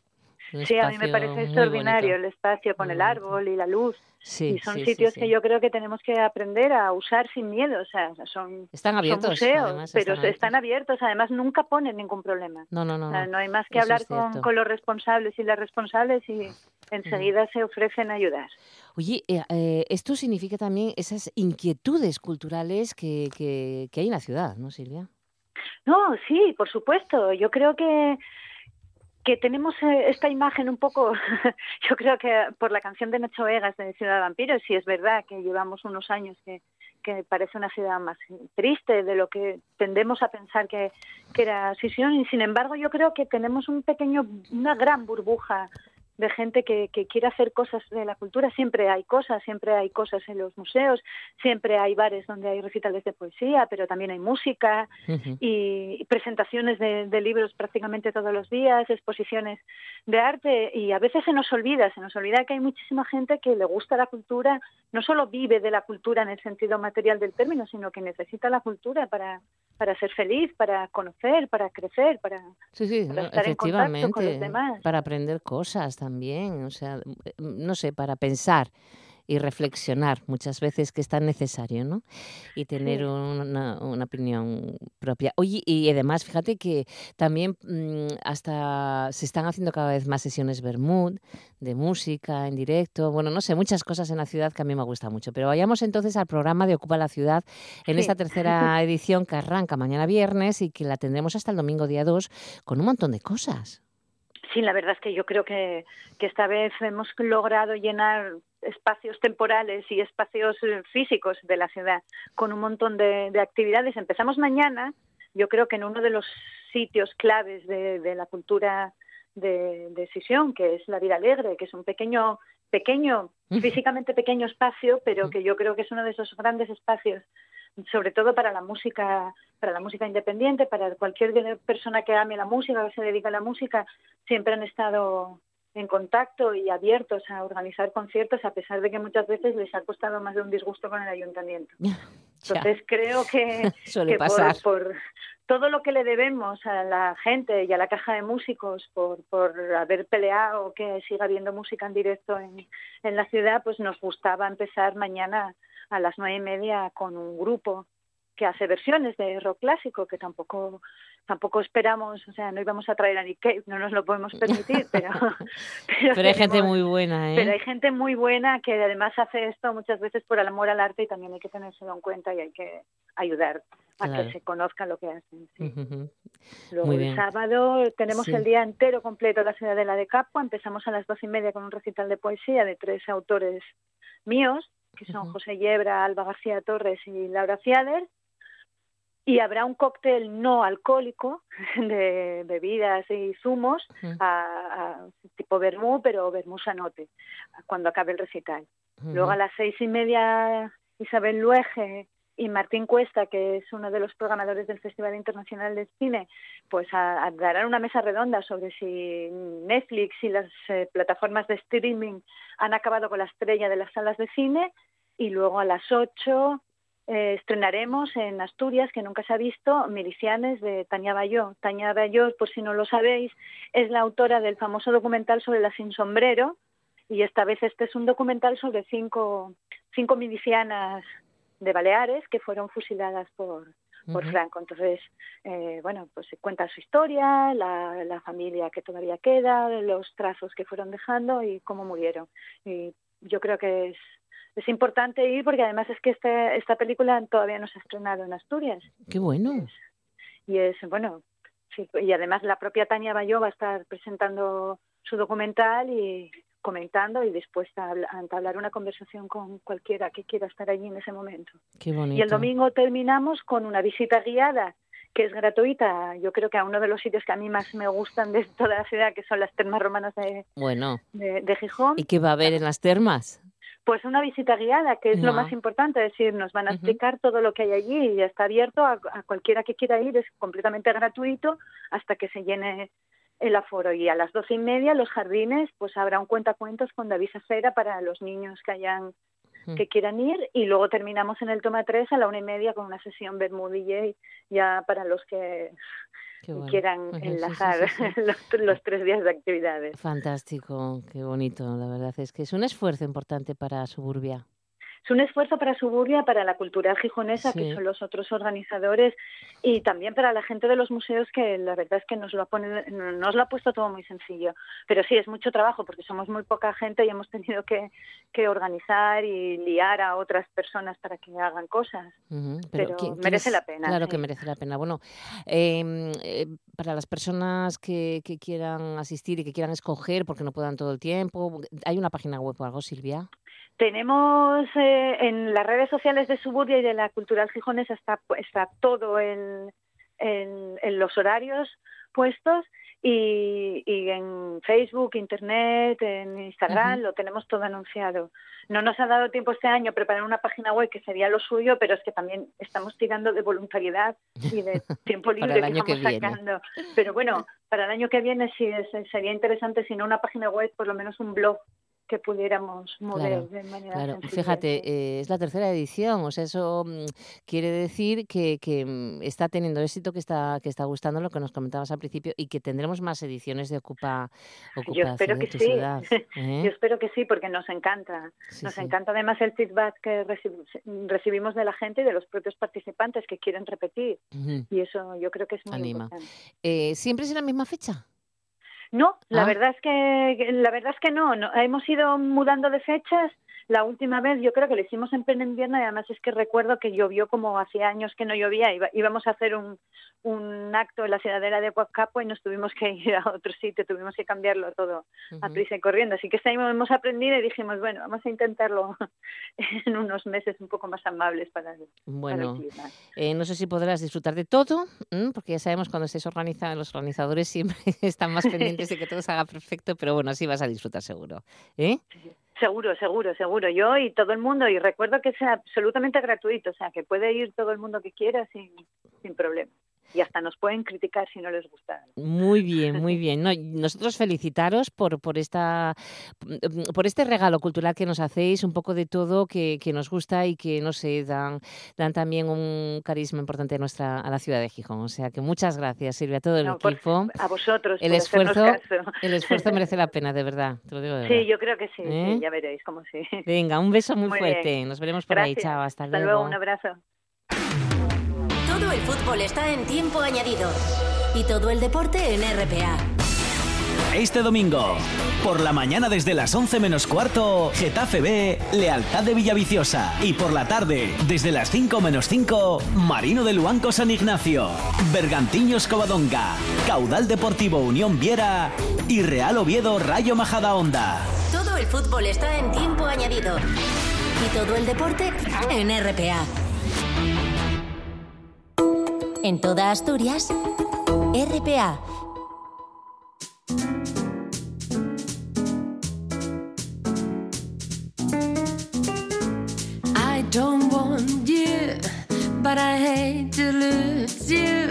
Sí, a mí me parece extraordinario el espacio con el árbol y la luz. Sí, y son sitios que yo creo que tenemos que aprender a usar sin miedo. O sea, son, están abiertos, museos, pero están abiertos. Además, nunca ponen ningún problema. No, no, no. no hay más que hablar con, con, los responsables y las responsables y enseguida se ofrecen a ayudar. Oye, eh, eh, esto significa también esas inquietudes culturales que, que, que hay en la ciudad, ¿no, Silvia? No, sí, por supuesto. Yo creo que que tenemos eh, esta imagen un poco, yo creo que por la canción de Nacho Vegas de Ciudad de Vampiros, sí es verdad que llevamos unos años que, que parece una ciudad más triste de lo que tendemos a pensar que, que era Sisión, y sin embargo yo creo que tenemos un pequeño, una gran burbuja de gente que, que quiere hacer cosas de la cultura. Siempre hay cosas, siempre hay cosas en los museos, siempre hay bares donde hay recitales de poesía, pero también hay música y presentaciones de, de libros prácticamente todos los días, exposiciones de arte y a veces se nos olvida, se nos olvida que hay muchísima gente que le gusta la cultura, no solo vive de la cultura en el sentido material del término, sino que necesita la cultura para, para ser feliz, para conocer, para crecer, para, Sí, sí, para no, estar en contacto con los efectivamente, demás. para aprender cosas también, o sea, eh, no sé, para pensar y reflexionar muchas veces que es tan necesario, ¿no? Y tener Sí. una, una opinión propia. Oye, y además, fíjate que también mm, hasta se están haciendo cada vez más sesiones Bermud, de música en directo, bueno, no sé, muchas cosas en la ciudad que a mí me gusta mucho. Pero vayamos entonces al programa de Ocupa la Ciudad en Sí. esta tercera edición que arranca mañana viernes y que la tendremos hasta el domingo día 2 con un montón de cosas. Sí, la verdad es que yo creo que, que esta vez hemos logrado llenar espacios temporales y espacios eh, físicos de la ciudad con un montón de, de actividades. Empezamos mañana, yo creo que en uno de los sitios claves de, de la cultura de, de Sisión, que es la Vida Alegre, que es un pequeño, pequeño, físicamente pequeño espacio, pero que yo creo que es uno de esos grandes espacios sobre todo para la música para la música independiente para cualquier persona que ame la música que se dedica a la música siempre han estado en contacto y abiertos a organizar conciertos a pesar de que muchas veces les ha costado más de un disgusto con el ayuntamiento. Entonces creo que, Suele que por- pasar. por, todo lo que le debemos a la gente y a la caja de músicos por, por haber peleado que siga habiendo música en directo en, en la ciudad, pues nos gustaba empezar mañana a las nueve y media con un grupo que hace versiones de rock clásico que tampoco tampoco esperamos, o sea, no íbamos a traer a Nick Cave, no nos lo podemos permitir, pero Pero hay gente muy buena, ¿eh? pero hay gente muy buena que además hace esto muchas veces por el amor al arte y también hay que tenérselo en cuenta y hay que ayudar a Claro. que se conozca lo que hacen. sí. Luego Muy el sábado tenemos Sí. el día entero completo de la Ciudadela de Capua. Empezamos a las doce y media con un recital de poesía de tres autores míos, que son José Yebra, Alba García Torres y Laura Ciader. Y habrá un cóctel no alcohólico de bebidas y zumos, a- a tipo vermú, pero vermú sanote, cuando acabe el recital. Luego a las seis y media Isabel Luege y Martín Cuesta, que es uno de los programadores del Festival Internacional de Cine, pues a- a- darán una mesa redonda sobre si Netflix y las eh, plataformas de streaming han acabado con la estrella de las salas de cine. Y luego a las ocho eh, estrenaremos en Asturias, que nunca se ha visto, Milicianes de Tania Bayó. Tania Bayó, por si no lo sabéis, es la autora del famoso documental sobre la Sin Sombrero, y esta vez este es un documental sobre cinco, cinco milicianas de Baleares que fueron fusiladas por, por. Franco. Entonces, eh, bueno, pues se cuenta su historia, la, la familia que todavía queda, los trazos que fueron dejando y cómo murieron. Y yo creo que es, es importante ir porque además es que este, esta película todavía no se ha estrenado en Asturias Qué bueno. y es bueno sí, y además la propia Tania Bayó va a estar presentando su documental y comentando y dispuesta a entablar una conversación con cualquiera que quiera estar allí en ese momento. Qué bonito. Y el domingo terminamos con una visita guiada que es gratuita, yo creo que a uno de los sitios que a mí más me gustan de toda la ciudad, que son las termas romanas de, Bueno. de, de Gijón. ¿Y qué va a haber en las termas? Pues una visita guiada, que es lo más importante, es decir, nos van a explicar todo lo que hay allí y está abierto a, a cualquiera que quiera ir, es completamente gratuito hasta que se llene el aforo. Y a las doce y media, los jardines, pues habrá un cuentacuentos con David Acera para los niños que hayan que quieran ir. Y luego terminamos en el Toma 3 a la una y media con una sesión Bermud DJ ya para los que Bueno. quieran sí, enlazar sí, sí. Los, los tres días de actividades. Fantástico, qué bonito, la verdad es que es un esfuerzo importante para Suburbia. Es un esfuerzo para Suburbia, para la cultura gijonesa, Sí. que son los otros organizadores, y también para la gente de los museos, que la verdad es que nos lo ha, nos lo ha puesto todo muy sencillo. Pero sí, es mucho trabajo, porque somos muy poca gente y hemos tenido que, que organizar y liar a otras personas para que hagan cosas. Pero ¿quién- quién merece es- la pena, Claro sí. que merece la pena. Bueno, em, eh, para las personas que, que quieran asistir y que quieran escoger porque no puedan todo el tiempo, ¿hay una página web o algo, Silvia? Tenemos eh, en las redes sociales de Suburbia y de la Cultural Gijonesa está, está todo en, en, en los horarios puestos y, y en Facebook, Internet, en Instagram, lo tenemos todo anunciado. No nos ha dado tiempo este año preparar una página web que sería lo suyo, pero es que también estamos tirando de voluntariedad y de tiempo libre que estamos sacando. Pero bueno, para el año que viene sí sería interesante, si no una página web, por lo menos un blog que pudiéramos mover Claro, de manera Claro, sencilla, fíjate, eh, es la tercera edición, o sea, eso mm, quiere decir que, que, mm, está teniendo éxito, que está, que está gustando lo que nos comentabas al principio y que tendremos más ediciones de Ocupa, Ocupa Yo espero que sí. ciudad. ¿eh? Yo espero que sí, porque nos encanta. Sí, nos sí. encanta además el feedback que reci- recibimos de la gente y de los propios participantes que quieren repetir. Y eso yo creo que es muy Anima. importante. Eh, ¿Siempre es en la misma fecha? No, la Ah. verdad es que la verdad es que no, no. Hemos ido mudando de fechas. La última vez yo creo que lo hicimos en pleno invierno y además es que recuerdo que llovió como hacía años que no llovía. Iba- íbamos a hacer un, un acto en la ciudadela de Huacapo y nos tuvimos que ir a otro sitio, tuvimos que cambiarlo todo a Ujú. prisa y corriendo. Así que este año hemos aprendido y dijimos, bueno, vamos a intentarlo en unos meses un poco más amables para el, para el Bueno, clima. eh, no sé si podrás disfrutar de todo, porque ya sabemos cuando estés organizando, los organizadores siempre están más pendientes de que todo se haga perfecto, pero bueno, así vas a disfrutar seguro. ¿eh? Seguro, seguro, seguro. Yo y todo el mundo. Y recuerdo que es absolutamente gratuito, o sea, que puede ir todo el mundo que quiera sin, sin problema. Y hasta nos pueden criticar si no les gusta. Muy bien, muy bien. No, nosotros felicitaros por, por, esta, por este regalo cultural que nos hacéis, un poco de todo que, que nos gusta y que, no sé, dan, dan también un carisma importante a, nuestra, a la ciudad de Gijón. O sea que muchas gracias, Silvia, a todo el No, por- equipo. a vosotros El por esfuerzo, caso. el esfuerzo merece la pena, de verdad. Te lo digo de Sí, yo creo que sí, ¿Eh? sí, ya veréis cómo sí. Venga, un beso muy, Muy fuerte. bien. Nos veremos por ahí. Gracias. Chao, hasta, Hasta luego, un abrazo. Todo el fútbol está en tiempo añadido. Y todo el deporte en RPA. Este domingo, por la mañana desde las 11 menos cuarto, Getafe B, Lealtad de Villaviciosa. Y por la tarde, desde las 5 menos 5, Marino del Luanco San Ignacio, Bergantiños Covadonga, Caudal Deportivo Unión Viera y Real Oviedo Rayo Majadahonda. Todo el fútbol está en tiempo añadido. Y todo el deporte en RPA. En toda Asturias, RPA. I don't want you, but I hate to lose you.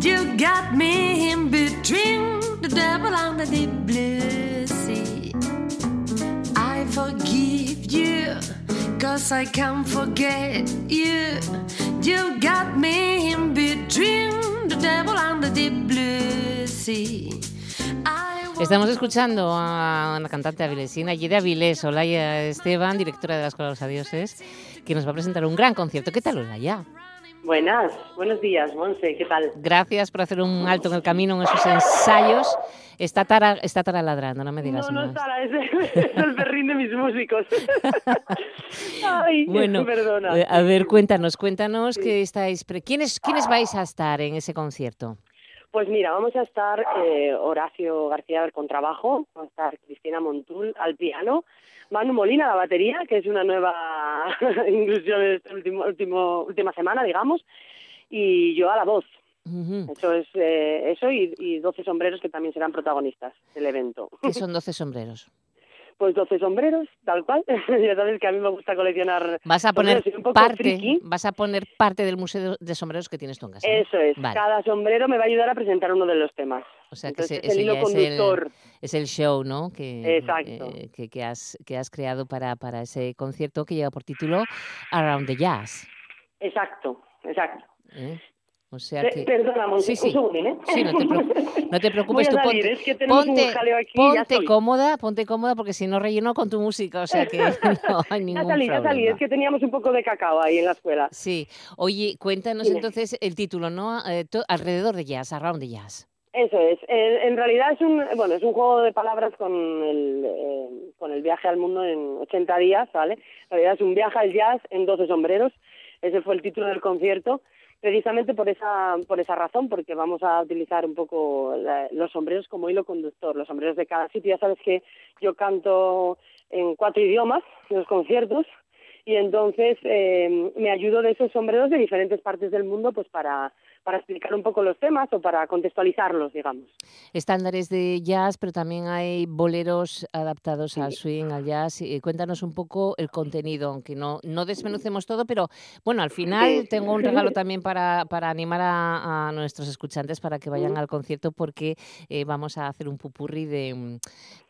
You got me in between the devil and the deep blue sea. I forgive you, cause I can't forget you. Estamos escuchando a una cantante avilesina, Yere Avilés, Olaya Esteban, directora de la Escuela de los Adioses, que nos va a presentar un gran concierto. ¿Qué tal, Olaya? Buenas, buenos días, Monse, ¿qué tal? Gracias por hacer un alto en el camino en esos ensayos. Está Tara, está Tara ladrando, no me digas No, no, más. Sara, es, es el perrín de mis músicos. Ay, Bueno, perdona. eh, a ver, cuéntanos, cuéntanos que estáis... pre- ¿Quiénes, ¿Quiénes vais a estar en ese concierto? Pues mira, vamos a estar eh, Horacio García al contrabajo, va a estar Cristina Montul al piano, Manu Molina a la batería, que es una nueva inclusión en esta último, último, última semana, digamos, y yo a la voz. Eso es eh, eso y, y 12 sombreros que también serán protagonistas del evento. Que son 12 sombreros. Pues 12 sombreros, tal cual. ya sabes que a mí me gusta coleccionar Vas a poner parte, friki. vas a poner parte del museo de sombreros que tienes tú en casa. Eso es. Vale. Cada sombrero me va a ayudar a presentar uno de los temas. O sea que Entonces, ese, es el ese es el, conductor. es el show, ¿no? Que, Exacto. eh, que, que has, que has creado para, para ese concierto que lleva por título Around the Jazz. Exacto, exacto. ¿eh? O sea Pe- que... perdona, Monse, sí, un sí. segundín, ¿eh? Sí, no te, preocu- no te preocupes, tú salir, ponte, es que un ponte, aquí ya ponte cómoda, ponte cómoda porque si no relleno con tu música, o sea que no hay Ya ningún salí, ya problema. salí, es que teníamos un poco de cacao ahí en la escuela. Sí, oye, cuéntanos Dime. entonces el título, ¿no? Eh, alrededor de jazz, around the jazz. Eso es. Eh, en realidad es un, bueno, es un juego de palabras con el, eh, con el viaje al mundo en 80 días, ¿vale? En realidad es un viaje al jazz en 12 sombreros. Ese fue el título del concierto, precisamente por esa, por esa razón, porque vamos a utilizar un poco la- los sombreros como hilo conductor, los sombreros de cada sitio. Ya sabes que yo canto en cuatro idiomas en los conciertos y entonces eh, me ayudo de esos sombreros de diferentes partes del mundo pues para, para explicar un poco los temas o para contextualizarlos, digamos. Estándares de jazz, pero también hay boleros adaptados al swing, al jazz. Eh, cuéntanos un poco el contenido, aunque no, no desmenucemos todo, pero bueno, al final tengo un regalo también para, para animar a, a nuestros escuchantes para que vayan al concierto porque eh, vamos a hacer un pupurri de, mm,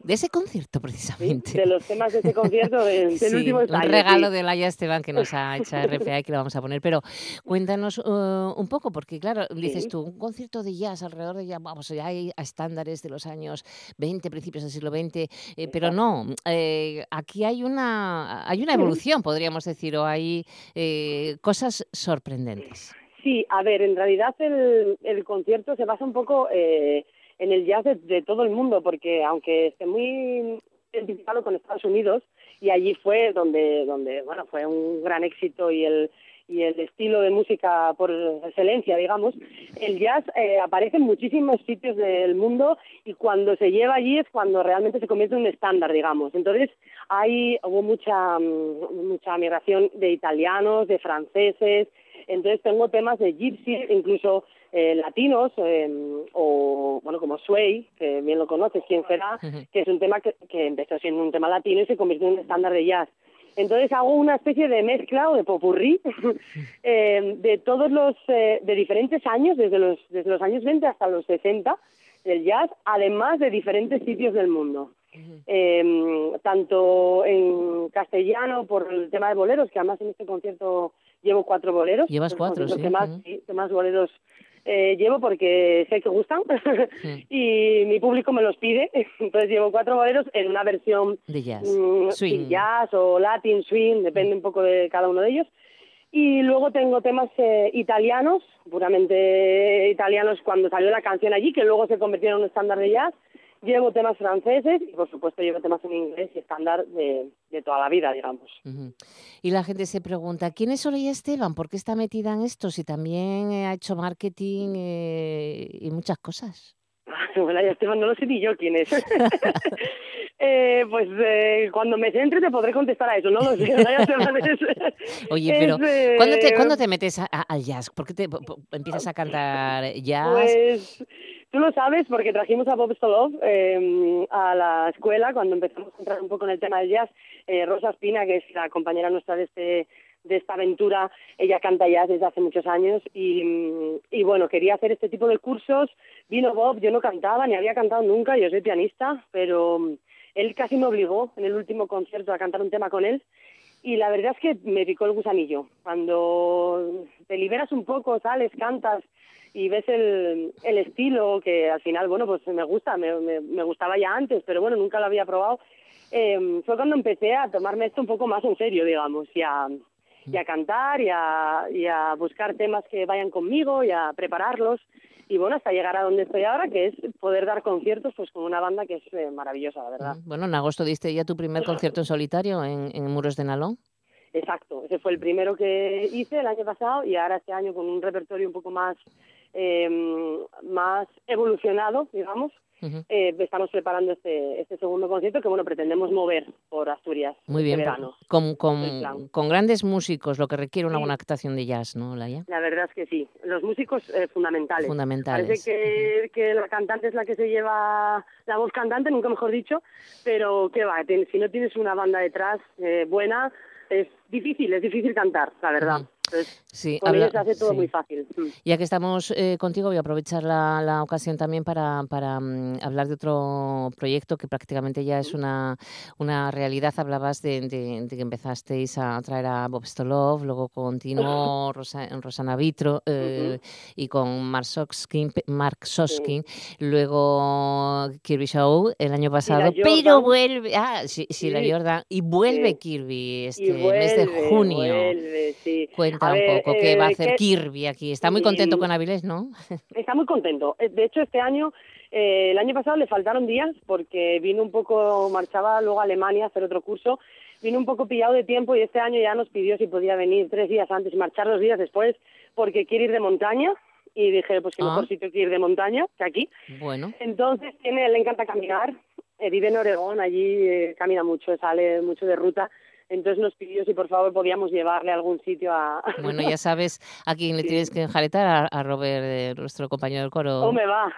de ese concierto precisamente. De los temas de ese concierto del, Sí, último un regalo sí. de Laia Esteban que nos ha hecho RFA y que lo vamos a poner. Pero cuéntanos eh, un poco, porque claro, dices tú, un concierto de jazz alrededor de jazz, vamos, ya hay estándares de los años 20, principios del siglo XX, eh, pero no, eh, aquí hay una, hay una evolución, podríamos decir, o hay eh, cosas sorprendentes. Sí, a ver, en realidad el, el concierto se basa un poco eh, en el jazz de, todo el mundo, porque aunque esté muy identificado con Estados Unidos, y allí fue donde, donde bueno, fue un gran éxito y el, y el estilo de música por excelencia, digamos, el jazz eh, aparece en muchísimos sitios del mundo y cuando se lleva allí es cuando realmente se convierte en un estándar, digamos. Entonces, ahí hubo mucha, mm, mucha migración de italianos, de franceses, entonces tengo temas de gypsy, incluso eh, latinos, eh, o bueno, como Sway, que bien lo conoces, quién será, que es un tema que, que empezó siendo un tema latino y se convirtió en un estándar de jazz. Entonces hago una especie de mezcla o de popurrí eh, de todos los, eh, de diferentes años, desde los, desde los años 20 hasta los 60 del jazz, además de diferentes sitios del mundo. Eh, tanto en castellano por el tema de boleros, que además en este concierto llevo cuatro boleros. Llevas cuatro, sí. que más, sí, que más boleros eh, llevo porque sé que gustan y mi público me los pide. Entonces llevo cuatro boleros en una versión De jazz. mm, Swing. jazz o latin swing, depende un poco de cada uno de ellos. Y luego tengo temas eh, italianos, puramente italianos cuando salió la canción allí, que luego se convirtieron en un estándar de jazz. Llevo temas franceses y por supuesto llevo temas en inglés y estándar de, de toda la vida, digamos. Ujú. Y la gente se pregunta, ¿quién es Olaya Esteban? ¿Por qué está metida en esto? Si también eh, ha hecho marketing eh, y muchas cosas. Bueno, ya Esteban, no lo sé ni yo quién es. Eh, pues eh, cuando me centre te podré contestar a eso, no lo sé. Es- Oye, es, pero ¿cuándo, te, eh, cuándo te metes al jazz? ¿Por qué te po- empiezas a cantar jazz? Pues tú lo sabes porque trajimos a Bob Stolov eh, a la escuela cuando empezamos a entrar un poco en el tema del jazz. Eh, Rosa Espina, que es la compañera nuestra de este de esta aventura, ella canta jazz desde hace muchos años y, y bueno, quería hacer este tipo de cursos. Vino Bob, yo no cantaba, ni había cantado nunca, yo soy pianista, pero mm, él casi me obligó en el último concierto a cantar un tema con él y la verdad es que me picó el gusanillo. Cuando te liberas un poco, sales, cantas y ves el, el estilo que al final, bueno, pues me gusta, me, me, me gustaba ya antes, pero bueno, nunca lo había probado. Eh, fue cuando empecé a tomarme esto un poco más en serio, digamos, y a, y a cantar y a, y a buscar temas que vayan conmigo y a prepararlos. Y bueno, hasta llegar a donde estoy ahora, que es poder dar conciertos pues con una banda que es eh, maravillosa, la verdad. Bueno, en agosto diste ya tu primer concierto en solitario en, en Muros de Nalón. Exacto, ese fue el primero que hice el año pasado y ahora este año con un repertorio un poco más eh, más evolucionado, digamos, eh, estamos preparando este, este segundo concierto que bueno pretendemos mover por Asturias Muy este bien, verano. con, grandes músicos, lo que requiere una Sí. buena actuación de jazz, ¿no, Laia? La verdad es que sí, los músicos eh, fundamentales. Fundamentales. Parece que, que la cantante es la que se lleva la voz cantante, nunca mejor dicho, pero qué va, si no tienes una banda detrás eh, buena, es difícil, es difícil cantar, la verdad. Entonces, Sí, con habla- ellos se hace todo sí. muy fácil. Mm. Ya que estamos eh, contigo, voy a aprovechar la, la ocasión también para, para, mm, hablar de otro proyecto que prácticamente ya es una, una realidad. Hablabas de, de- de que empezasteis a traer a Bob Stolov, luego continuó Rosa- Rosana Vitro eh, y con Mark Soskin, Mark Soskin, luego Kirby Show el año pasado, pero vuelve, ah, sí, sí, la Sí. Jordan, y vuelve Sí. Kirby este Y mes de vuelve, junio. vuelve, sí. Cuenta un ver, poco qué va a eh, hacer que- Kirby aquí. Está muy contento con Avilés, ¿no? Está muy contento. Eh, De hecho, este año, eh, el año pasado le faltaron días porque vino un poco, marchaba luego a Alemania a hacer otro curso, vino un poco pillado de tiempo y este año ya nos pidió si podía venir tres días antes y marchar dos días después porque quiere ir de montaña y dije, pues qué Ah. mejor sitio que ir de montaña que aquí. Bueno. Entonces, tiene, le encanta caminar, eh, vive en Oregón, allí eh, camina mucho, sale mucho de ruta. Entonces nos pidió si por favor podíamos llevarle a algún sitio a... Bueno, ya sabes a quién le tienes que enjaretar, a, a Robert, eh, nuestro compañero del coro. ¿Cómo me va?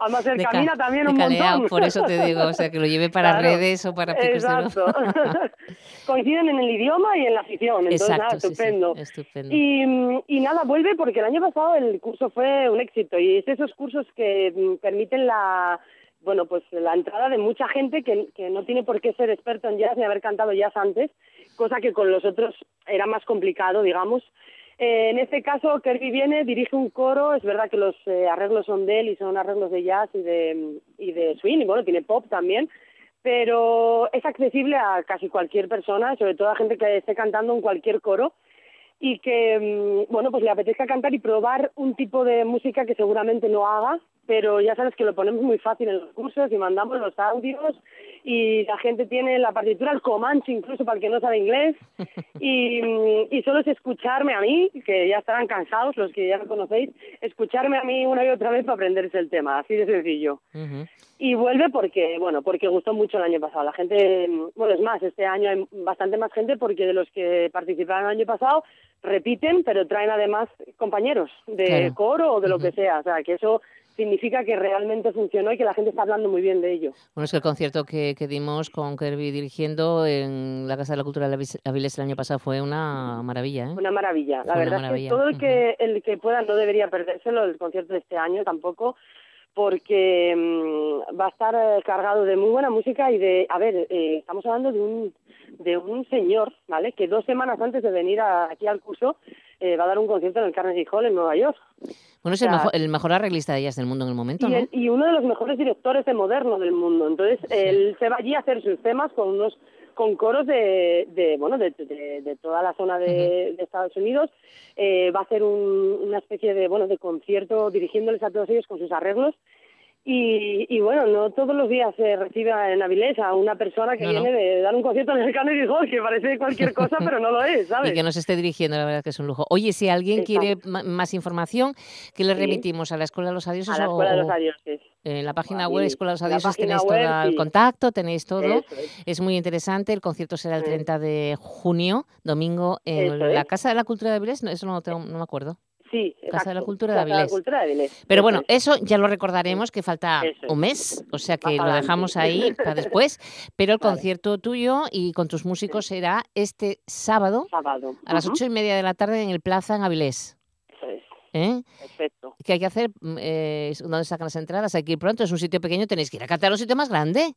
Además, él de ca- camina también de un Caleao, montón. por eso te digo, o sea, que lo lleve para Claro, redes o para picos de Exacto. Coinciden en el idioma y en la afición, entonces Exacto, nada, sí, sí, estupendo. Y, y nada, vuelve porque el año pasado el curso fue un éxito y es esos cursos que mm, permiten la bueno pues la entrada de mucha gente que, que no tiene por qué ser experto en jazz ni haber cantado jazz antes, cosa que con los otros era más complicado, digamos. Eh, en este caso, Kirby viene, dirige un coro, es verdad que los eh, arreglos son de él y son arreglos de jazz y de, y de swing, y bueno, tiene pop también, pero es accesible a casi cualquier persona, sobre todo a gente que esté cantando en cualquier coro y que, mm, bueno, pues le apetezca cantar y probar un tipo de música que seguramente no haga, pero ya sabes que lo ponemos muy fácil en los cursos y mandamos los audios y la gente tiene la partitura, el Comanche incluso para el que no sabe inglés y, mm, y solo es escucharme a mí, que ya estarán cansados los que ya me conocéis, escucharme a mí una y otra vez para aprenderse el tema, así de sencillo. Y vuelve porque, bueno, porque gustó mucho el año pasado. La gente, mm, bueno, es más, este año hay bastante más gente porque de los que participaron el año pasado repiten, pero traen además compañeros de Claro. coro o de lo que sea. O sea, que eso significa que realmente funcionó y que la gente está hablando muy bien de ello. Bueno, es que el concierto que, que dimos con Kirby dirigiendo en la Casa de la Cultura de Avilés el año pasado fue una maravilla, ¿eh? Una maravilla. La Fue verdad maravilla. es que todo el que el que pueda no debería perdérselo el concierto de este año tampoco porque mm, va a estar eh, cargado de muy buena música y de a ver eh, estamos hablando de un de un señor vale que dos semanas antes de venir a- aquí al curso eh, va a dar un concierto en el Carnegie Hall en Nueva York Bueno, es el o sea, mejor, el mejor arreglista de jazz del mundo en el momento, y, ¿no? el- y uno de los mejores directores de moderno del mundo. Entonces, él se va allí a hacer sus temas con unos con coros de, de bueno de, de- de toda la zona de, de Estados Unidos. Eh, va a hacer un- una especie de bueno de concierto dirigiéndoles a todos ellos con sus arreglos. Y, y bueno, no todos los días se recibe en Avilés a una persona que No, no. viene de dar un concierto en el Carnegie Hall, que parece cualquier cosa, pero no lo es, ¿sabes? Y que nos esté dirigiendo, la verdad que es un lujo. Oye, si alguien Exacto. quiere más información, ¿qué le Sí. remitimos? ¿A la Escuela de los Adioses a la o- Escuela de los Adioses. En la página web Escuela de los Adioses tenéis web, todo el contacto, tenéis todo. Eso es. Es muy interesante. El concierto será el Sí. 30 de junio, domingo, en Eso la es. Casa de la Cultura de Avilés. No, eso no, tengo- no me acuerdo. Sí, Casa de la. Cultura de Casa Avilés. Cultura de Avilés. Pero bueno, es. eso ya lo recordaremos, que falta es. un mes, o sea que lo dejamos ahí para después. Pero el Vale. concierto tuyo y con tus músicos será este sábado Sábado. a las ocho y media de la tarde en el Plaza en Avilés. Eso es. ¿eh? Perfecto. ¿Qué hay que hacer? Mm, Eh, ¿Dónde sacan las entradas? Hay que ir pronto, es un sitio pequeño, tenéis que ir a cantar a un sitio más grande.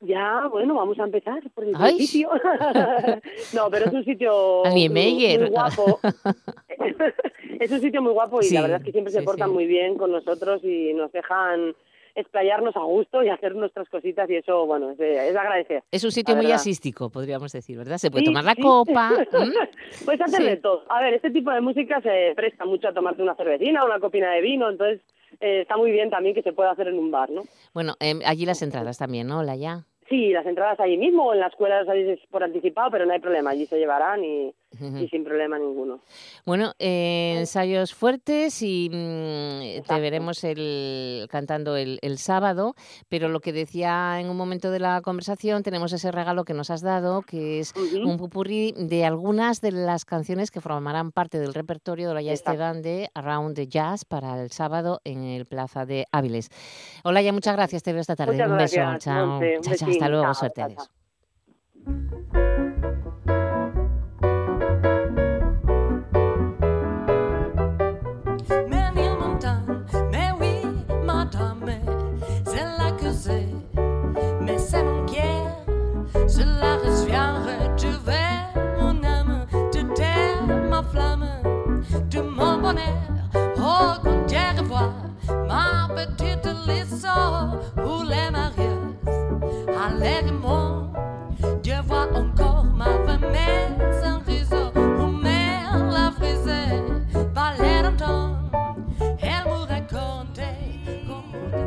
Ya, bueno, vamos a empezar por el Ay. principio. no, pero es un sitio muy, muy guapo. es un sitio muy guapo y Sí, la verdad es que siempre se sí, portan sí. muy bien con nosotros y nos dejan explayarnos a gusto y hacer nuestras cositas y eso, bueno, es, de- es de agradecer. Es un sitio muy asístico, podríamos decir, ¿verdad? Se puede Sí, tomar la sí. copa. ¿m? Puedes hacer Sí. de todo. A ver, este tipo de música se presta mucho a tomarte una cervecina, una copina de vino, entonces eh, está muy bien también que se pueda hacer en un bar, ¿no? Bueno, em, allí las entradas también, ¿no? La ya. Sí, las entradas allí mismo o en la escuela las por anticipado, pero no hay problema, allí se llevarán y, y sin problema ninguno. Bueno, eh, ensayos fuertes y mm, te veremos el, cantando el, el sábado, pero lo que decía en un momento de la conversación, tenemos ese regalo que nos has dado, que es un pupurrí de algunas de las canciones que formarán parte del repertorio de la Jazz de Around the Jazz para el sábado en el Plaza de Áviles. Hola, ya muchas gracias, te veo esta tarde. Muchas un beso, gracias, chao. Monse, Chao, hasta luego, chao, suerte, chao, Oh, mère au conservatoire, ma petite Lise où les mariages allèrent je vois encore ma femme sans réseau où mère la frisée, pas l'air Elle me racontait comment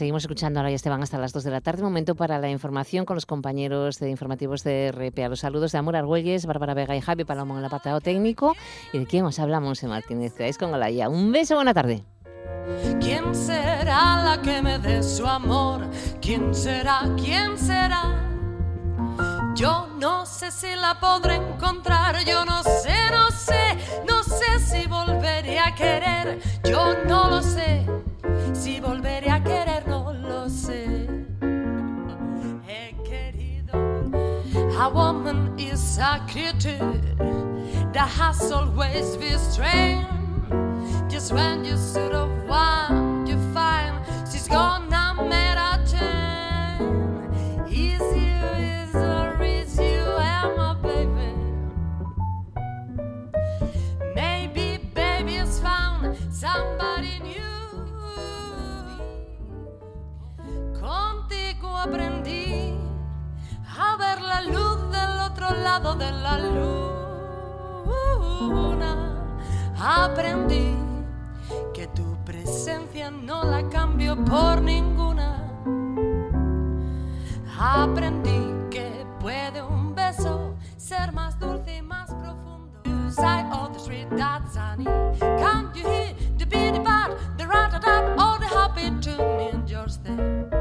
seguimos escuchando ahora ya Esteban hasta las 2 de la tarde. Momento para la información con los compañeros de informativos de RPA. Los saludos de Amor Argüelles, Bárbara Vega y Javi Palomo en el apartado técnico. ¿Y de quién os hablamos, Martínez? Quedáis con Olaya. Un beso, buena tarde. ¿Quién será la que me dé su amor? ¿Quién será? ¿Quién será? Yo no sé si la podré encontrar, yo no sé, no sé, no sé si volveré a querer, yo no lo sé, si volveré a querer, He querido, a woman is a creature that has always been strange. Just when you sort of want, you find she's gonna make aprendí a ver la luz del otro lado de la luna. Aprendí que tu presencia no la cambio por ninguna. Aprendí que puede un beso ser más dulce y más profundo. Side of the street that's sunny. Can't you hear the beat, the bat, the rat, or the happy tune in your step?